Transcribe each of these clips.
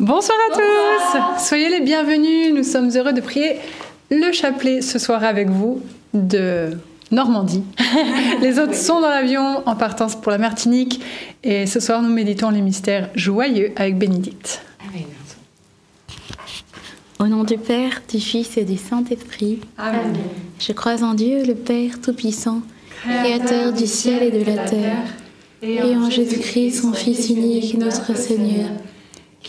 Bonsoir à tous, soyez les bienvenus. Nous sommes heureux de prier le chapelet ce soir avec vous de Normandie. les autres sont dans l'avion en partance pour la Martinique et ce soir nous méditons les mystères joyeux avec Bénédicte. Amen. Au nom du Père, du Fils et du Saint-Esprit. Amen. Je crois en Dieu, le Père Tout-Puissant, Créateur du ciel et de la terre, et en Jésus-Christ, son Fils unique, notre Seigneur,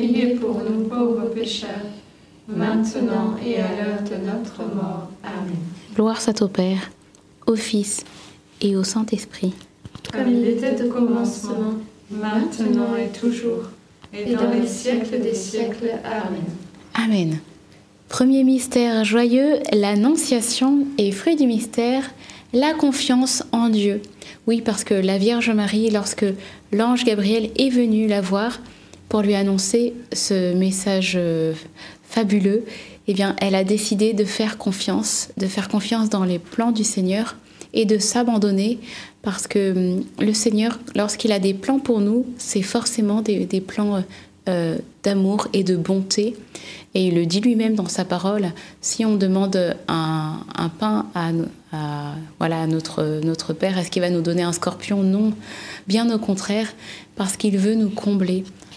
priez pour nous pauvres pécheurs, maintenant et à l'heure de notre mort. Amen. Gloire soit au Père, au Fils et au Saint-Esprit. Comme il était au commencement, maintenant et toujours, et dans les siècles des siècles. Amen. Amen. Premier mystère joyeux, l'Annonciation et fruit du mystère, la confiance en Dieu. Oui, parce que la Vierge Marie, lorsque l'ange Gabriel est venu la voir pour lui annoncer ce message euh, fabuleux, eh bien, elle a décidé de faire confiance, de faire confiance dans les plans du Seigneur et de s'abandonner parce que hum, le Seigneur, lorsqu'il a des plans pour nous, c'est forcément des, plans euh, d'amour et de bonté. Et il le dit lui-même dans sa parole, si on demande un, pain à, voilà, notre, notre Père, est-ce qu'il va nous donner un scorpion? Non, bien au contraire, parce qu'il veut nous combler.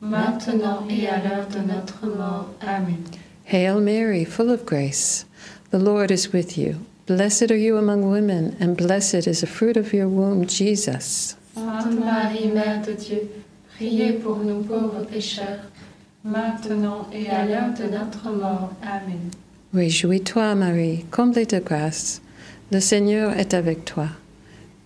maintenant et à l'heure de notre mort. Amen. Hail Mary, full of grace, the Lord is with you. Blessed are you among women, and blessed is the fruit of your womb, Jesus. Sainte Marie, Mère de Dieu, priez pour nous pauvres pécheurs, maintenant et à l'heure de notre mort. Amen. Réjouis-toi, Marie, comblée de grâce. Le Seigneur est avec toi.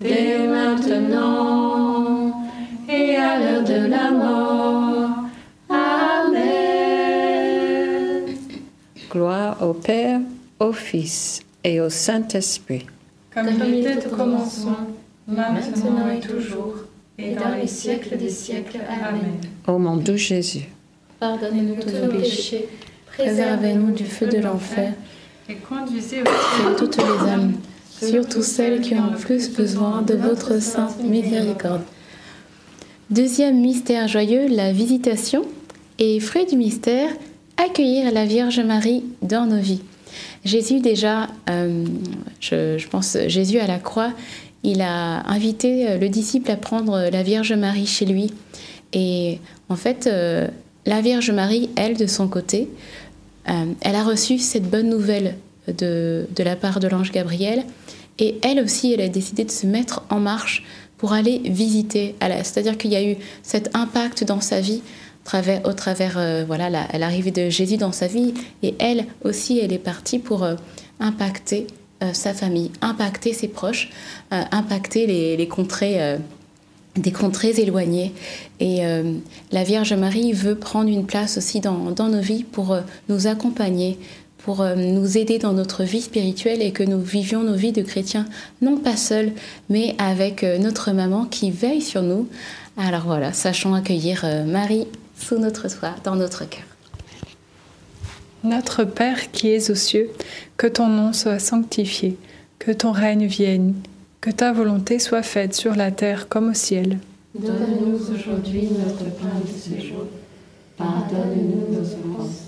dès maintenant et à l'heure de la mort. Amen. gloire au Père, au Fils et au Saint-Esprit. Comme il était au commencement, maintenant et toujours, et dans les siècles des siècles. Amen. Ô mon doux Jésus, Pardonnez-nous Tous nos péchés. Préservez-nous du feu de l'enfer. Et conduisez au Et toutes les âmes, surtout celles qui ont plus besoin de votre sainte miséricorde. Deuxième mystère joyeux, la visitation. Et fruit du mystère, accueillir la Vierge Marie dans nos vies. Jésus déjà, euh, je, pense, Jésus à la croix, il a invité euh, le disciple à prendre la Vierge Marie chez lui. Et en fait, euh, la Vierge Marie, elle, de son côté, euh, elle a reçu cette bonne nouvelle de, la part de l'ange Gabriel. Et elle aussi, elle a décidé de se mettre en marche pour aller visiter. C'est-à-dire qu'il y a eu cet impact dans sa vie au travers euh, voilà, la- l'arrivée de Jésus dans sa vie. Et elle aussi, elle est partie pour euh, impacter euh, sa famille, impacter ses proches, impacter les, contrées. des contrées éloignées. Et la Vierge Marie veut prendre une place aussi dans, nos vies pour nous accompagner, pour euh, nous aider dans notre vie spirituelle et que nous vivions nos vies de chrétiens, non pas seuls, mais avec euh, notre maman qui veille sur nous. Alors voilà, sachons accueillir euh, Marie sous notre toit, dans notre cœur. Notre Père qui es aux cieux, que ton nom soit sanctifié, que ton règne vienne, que ta volonté soit faite sur la terre comme au ciel. Donne-nous aujourd'hui notre pain de ce jour. Pardonne-nous nos offenses,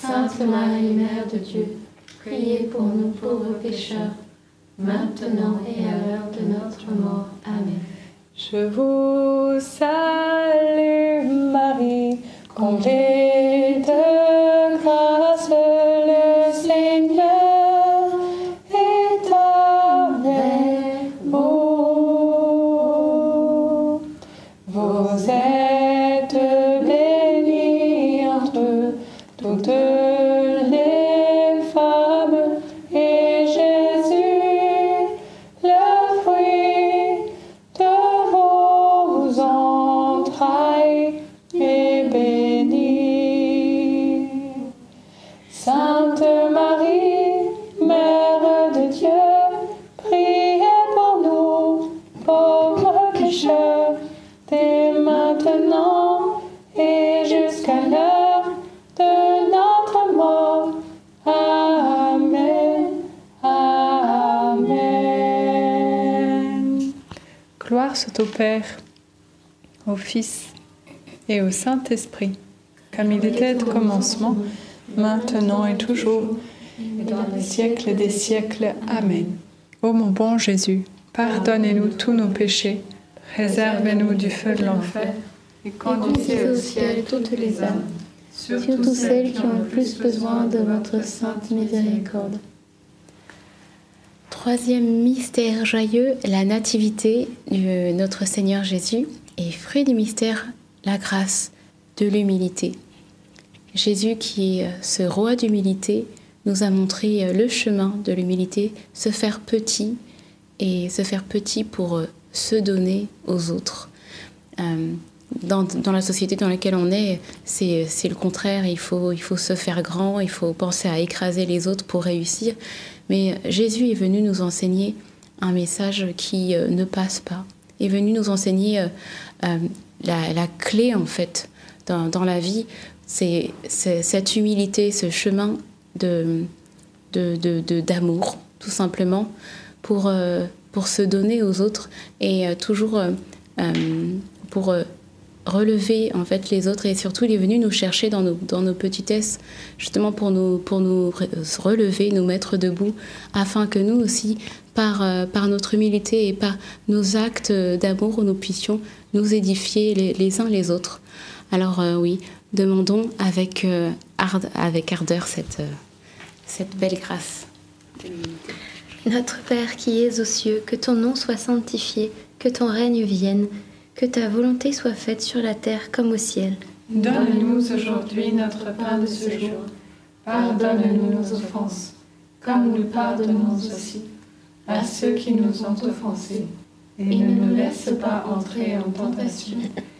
Sainte Marie, Mère de Dieu, priez pour nous pauvres pécheurs, maintenant et à l'heure de notre mort. Amen. Je vous salue Marie, comblée de entre toutes Saint-Esprit, comme il était au commencement, maintenant et toujours, et dans les siècles des siècles. Amen. Ô mon bon Jésus, pardonnez-nous tous nos péchés, réservez-nous du feu de l'enfer, et Conduisez au ciel toutes les âmes, surtout celles qui ont le plus besoin de votre sainte miséricorde. Troisième mystère joyeux, la nativité de notre Seigneur Jésus et fruit du mystère, la grâce de l'humilité. Jésus qui est ce roi d'humilité nous a montré le chemin de l'humilité, se faire petit et se faire petit pour se donner aux autres. Euh, dans, la société dans laquelle on est, c'est le contraire. Il faut, se faire grand, il faut penser à écraser les autres pour réussir. Mais Jésus est venu nous enseigner un message qui euh, ne passe pas. Est venu nous enseigner euh, euh, la, clé, en fait, dans, la vie. C'est cette humilité, ce chemin de, d'amour, tout simplement, pour, euh, pour se donner aux autres et euh, toujours pour relever en fait les autres et surtout il est venu nous chercher dans nos, dans nos petitesses justement pour nous, pour nous relever, nous mettre debout afin que nous aussi par, euh, par notre humilité et par nos actes d'amour nous puissions nous édifier les uns les autres. Alors euh, oui, demandons avec, euh, ard avec ardeur cette, cette belle grâce. Notre Père qui es aux cieux, que ton nom soit sanctifié, que ton règne vienne que ta volonté soit faite sur la terre comme au ciel. Donne-nous aujourd'hui notre pain de ce jour. Pardonne-nous nos offenses, comme nous pardonnons aussi à ceux qui nous ont offensés. Et ne nous laisse pas entrer en tentation,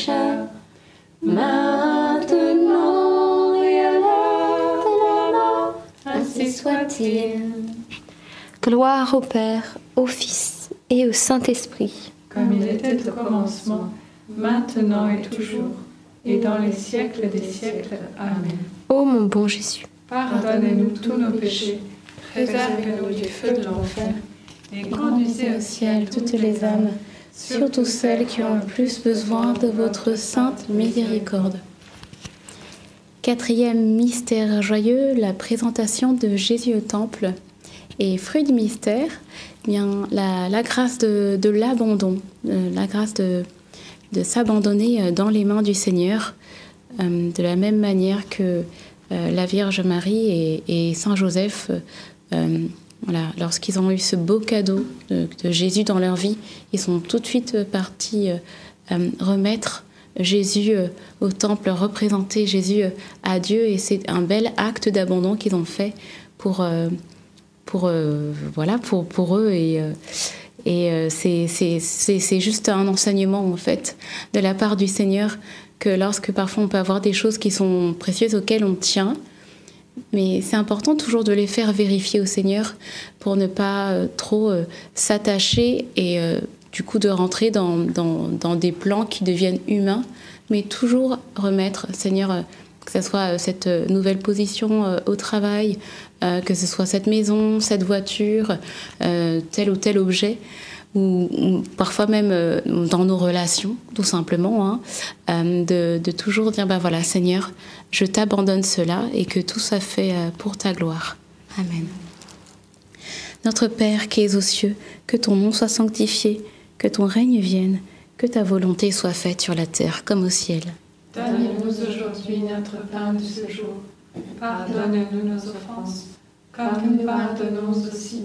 pécheurs, maintenant et à l'heure de la mort. Ainsi soit-il. Gloire au Père, au Fils et au Saint-Esprit. Comme il était au commencement, maintenant et toujours, et dans les siècles des siècles. Amen. Ô mon bon Jésus, Pardonnez-nous tous nos péchés, préservez-nous du feu de l'enfer, et conduisez au ciel toutes les âmes, surtout celles qui ont le plus besoin de votre sainte miséricorde. Quatrième mystère joyeux, la présentation de Jésus au temple. Et fruit du mystère, eh bien, la, grâce de, l'abandon, euh, la grâce de, de s'abandonner euh, dans les mains du Seigneur, euh, de la même manière que la Vierge Marie et, et Saint Joseph, lorsqu'ils ont eu ce beau cadeau de, Jésus dans leur vie, ils sont tout de suite partis euh, euh, remettre Jésus euh, au temple, représenter Jésus euh, à Dieu, et c'est un bel acte d'abandon qu'ils ont fait pour, euh, pour, euh, voilà, pour, pour eux. Et, euh, et euh, c'est juste un enseignement, en fait, de la part du Seigneur, que lorsque parfois on peut avoir des choses qui sont précieuses auxquelles on tient, mais c'est important toujours de les faire vérifier au Seigneur pour ne pas euh, trop euh, s'attacher et euh, du coup de rentrer dans, des plans qui deviennent humains, mais toujours remettre, Seigneur, que ce soit cette nouvelle position au travail, que ce soit cette maison, cette voiture, tel ou tel objet, ou, parfois même euh, dans nos relations, tout simplement, hein, euh, de, toujours dire, bah voilà, Seigneur, je t'abandonne cela et que tout soit fait euh, pour ta gloire. Amen. Notre Père qui es aux cieux, que ton nom soit sanctifié, que ton règne vienne, que ta volonté soit faite sur la terre comme au ciel. Donne-nous aujourd'hui notre pain de ce jour. Pardonne-nous nos offenses, comme nous pardonnons aussi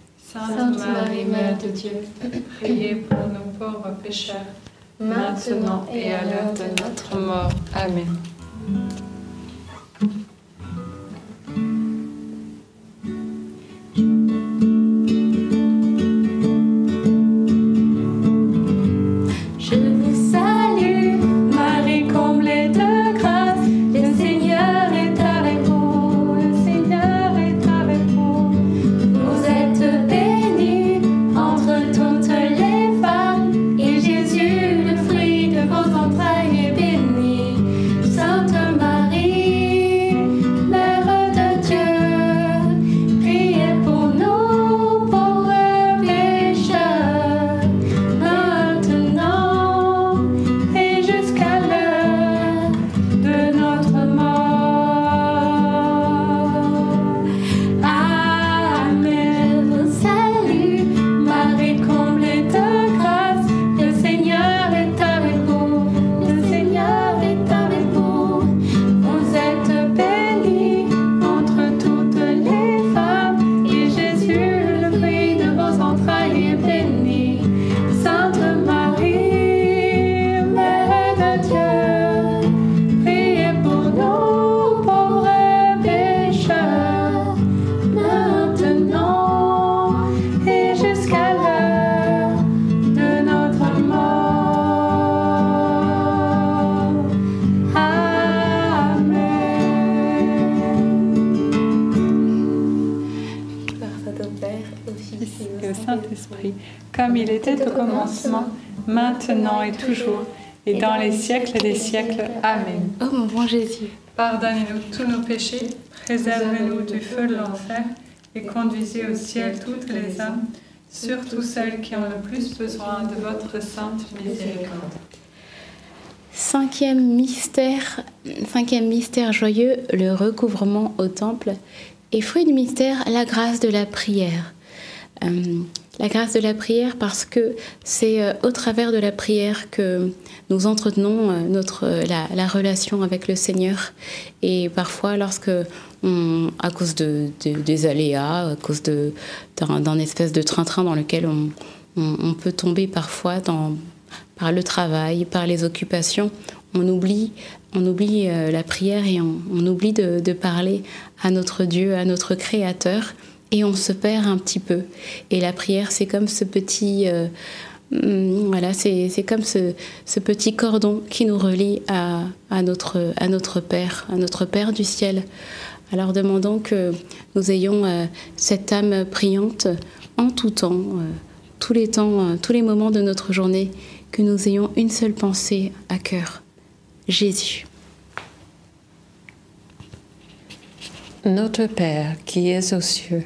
Sainte Marie, Mère de Dieu, priez pour nous pauvres pécheurs, maintenant et à l'heure de notre mort. Amen. Toujours, et dans les siècles des siècles. Amen. Oh mon bon Jésus, Pardonnez-nous tous nos péchés, préservez-nous du feu de l'enfer, et conduisez au ciel toutes les âmes, surtout celles qui ont le plus besoin de votre sainte miséricorde. Cinquième mystère, cinquième mystère joyeux, le recouvrement au temple. Et fruit du mystère, la grâce de la prière. Euh, la grâce de la prière parce que c'est euh, au travers de la prière que nous entretenons euh, notre, euh, la, la relation avec le Seigneur. Et parfois, lorsque à cause de, de- des aléas, à cause d'un espèce de train-train dans lequel on, on- peut tomber parfois dans, par le travail, par les occupations. On oublie, on oublie la prière et on, oublie de parler à notre Dieu, à notre Créateur, et on se perd un petit peu. Et la prière, c'est comme ce petit, euh, petit cordon qui nous relie à, notre, Père, à notre Père du ciel. Alors demandons que nous ayons euh, cette âme priante en tout temps, euh, tous les temps, tous les moments de notre journée, que nous ayons une seule pensée à cœur, Jésus. Notre Père qui es aux cieux,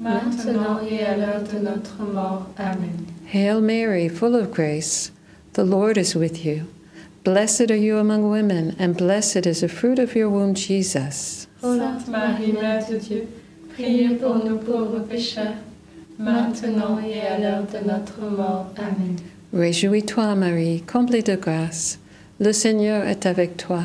maintenant et à l'heure de notre mort. Amen. Hail Mary, full of grace, the Lord is with you. Blessed are you among women, and blessed is the fruit of your womb, Jesus. Sainte Marie, Mère de Dieu, priez pour nous pauvres pécheurs, maintenant et à l'heure de notre mort. Amen. Réjouis-toi, Marie, comblée de grâce. Le Seigneur est avec toi.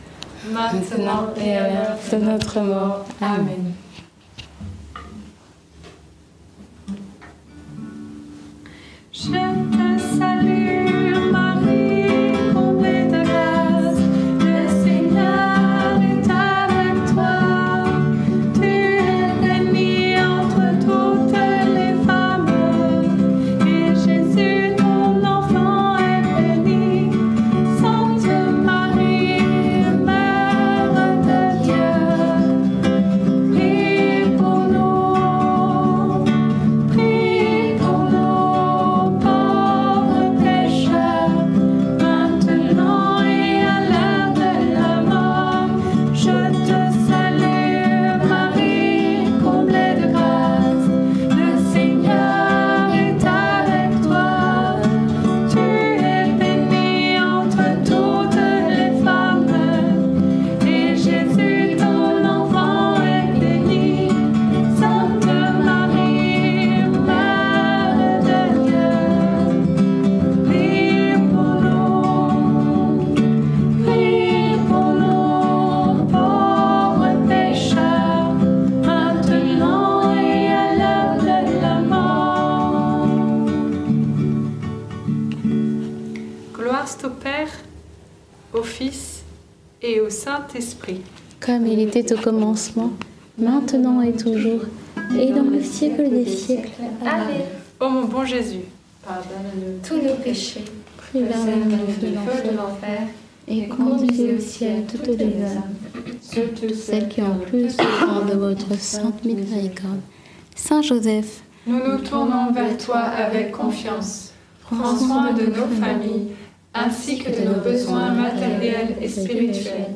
maintenant et à l'heure de notre mort. Amen. Je te salue, Saint-Esprit. Comme il était au commencement, maintenant et toujours, et dans le siècle des siècles. Amen. Ô mon bon Jésus, Pardonne-nous tous nos péchés. Préserve-nous du feu de l'enfer et conduisez au ciel toutes les âmes, surtout celles qui ont plus besoin de votre sainte miséricorde. Saint Joseph, nous nous tournons vers toi avec confiance. Prends soin de nos familles ainsi que de nos besoins matériels et spirituels.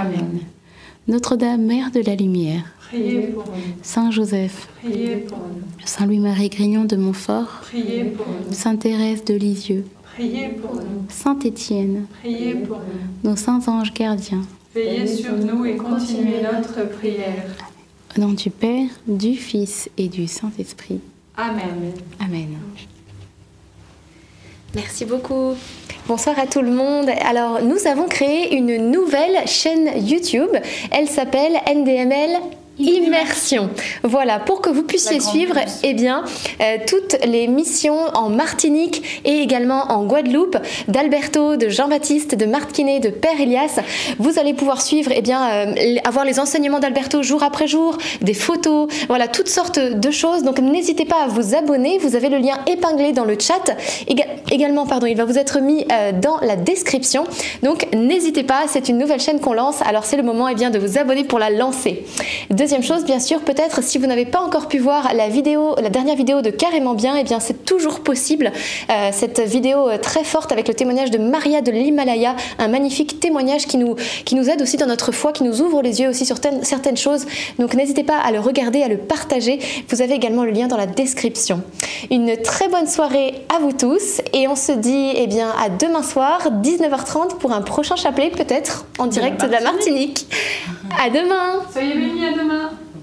Amen. Notre-Dame, Mère de la Lumière, Priez pour nous. Saint Joseph, Priez pour nous. Saint Louis-Marie Grignon de Montfort, Priez pour nous. Sainte Thérèse de Lisieux, Priez pour nous. Saint Étienne, Priez pour nous. nos saints anges gardiens, Veillez sur nous et continuez notre prière. au nom du Père, du Fils et du Saint-Esprit. Amen. Amen. Merci beaucoup. Bonsoir à tout le monde. Alors, nous avons créé une nouvelle chaîne YouTube. Elle s'appelle NDML Immersion. Voilà, pour que vous puissiez suivre eh bien, euh, toutes les missions en Martinique et également en Guadeloupe d'Alberto, de Jean-Baptiste, de Martinet, de Père Elias. Vous allez pouvoir suivre, eh bien, euh, avoir les enseignements d'Alberto jour après jour, des photos, voilà, toutes sortes de choses. Donc n'hésitez pas à vous abonner. Vous avez le lien épinglé dans le chat. Éga- également, pardon, il va vous être mis euh, dans la description. Donc n'hésitez pas, c'est une nouvelle chaîne qu'on lance. Alors c'est le moment eh bien, de vous abonner pour la lancer. Deuxième chose, bien sûr, peut-être si vous n'avez pas encore pu voir la vidéo, la dernière vidéo de Carrément Bien, eh bien c'est toujours possible. Euh, cette vidéo euh, très forte avec le témoignage de Maria de l'Himalaya, un magnifique témoignage qui nous, qui nous aide aussi dans notre foi, qui nous ouvre les yeux aussi sur ten- certaines choses. Donc n'hésitez pas à le regarder, à le partager. Vous avez également le lien dans la description. Une très bonne soirée à vous tous et on se dit eh bien à demain soir 19h30 pour un prochain chapelet peut-être en direct de la Martinique. À demain. Soyez bénis à demain. 감사합니다.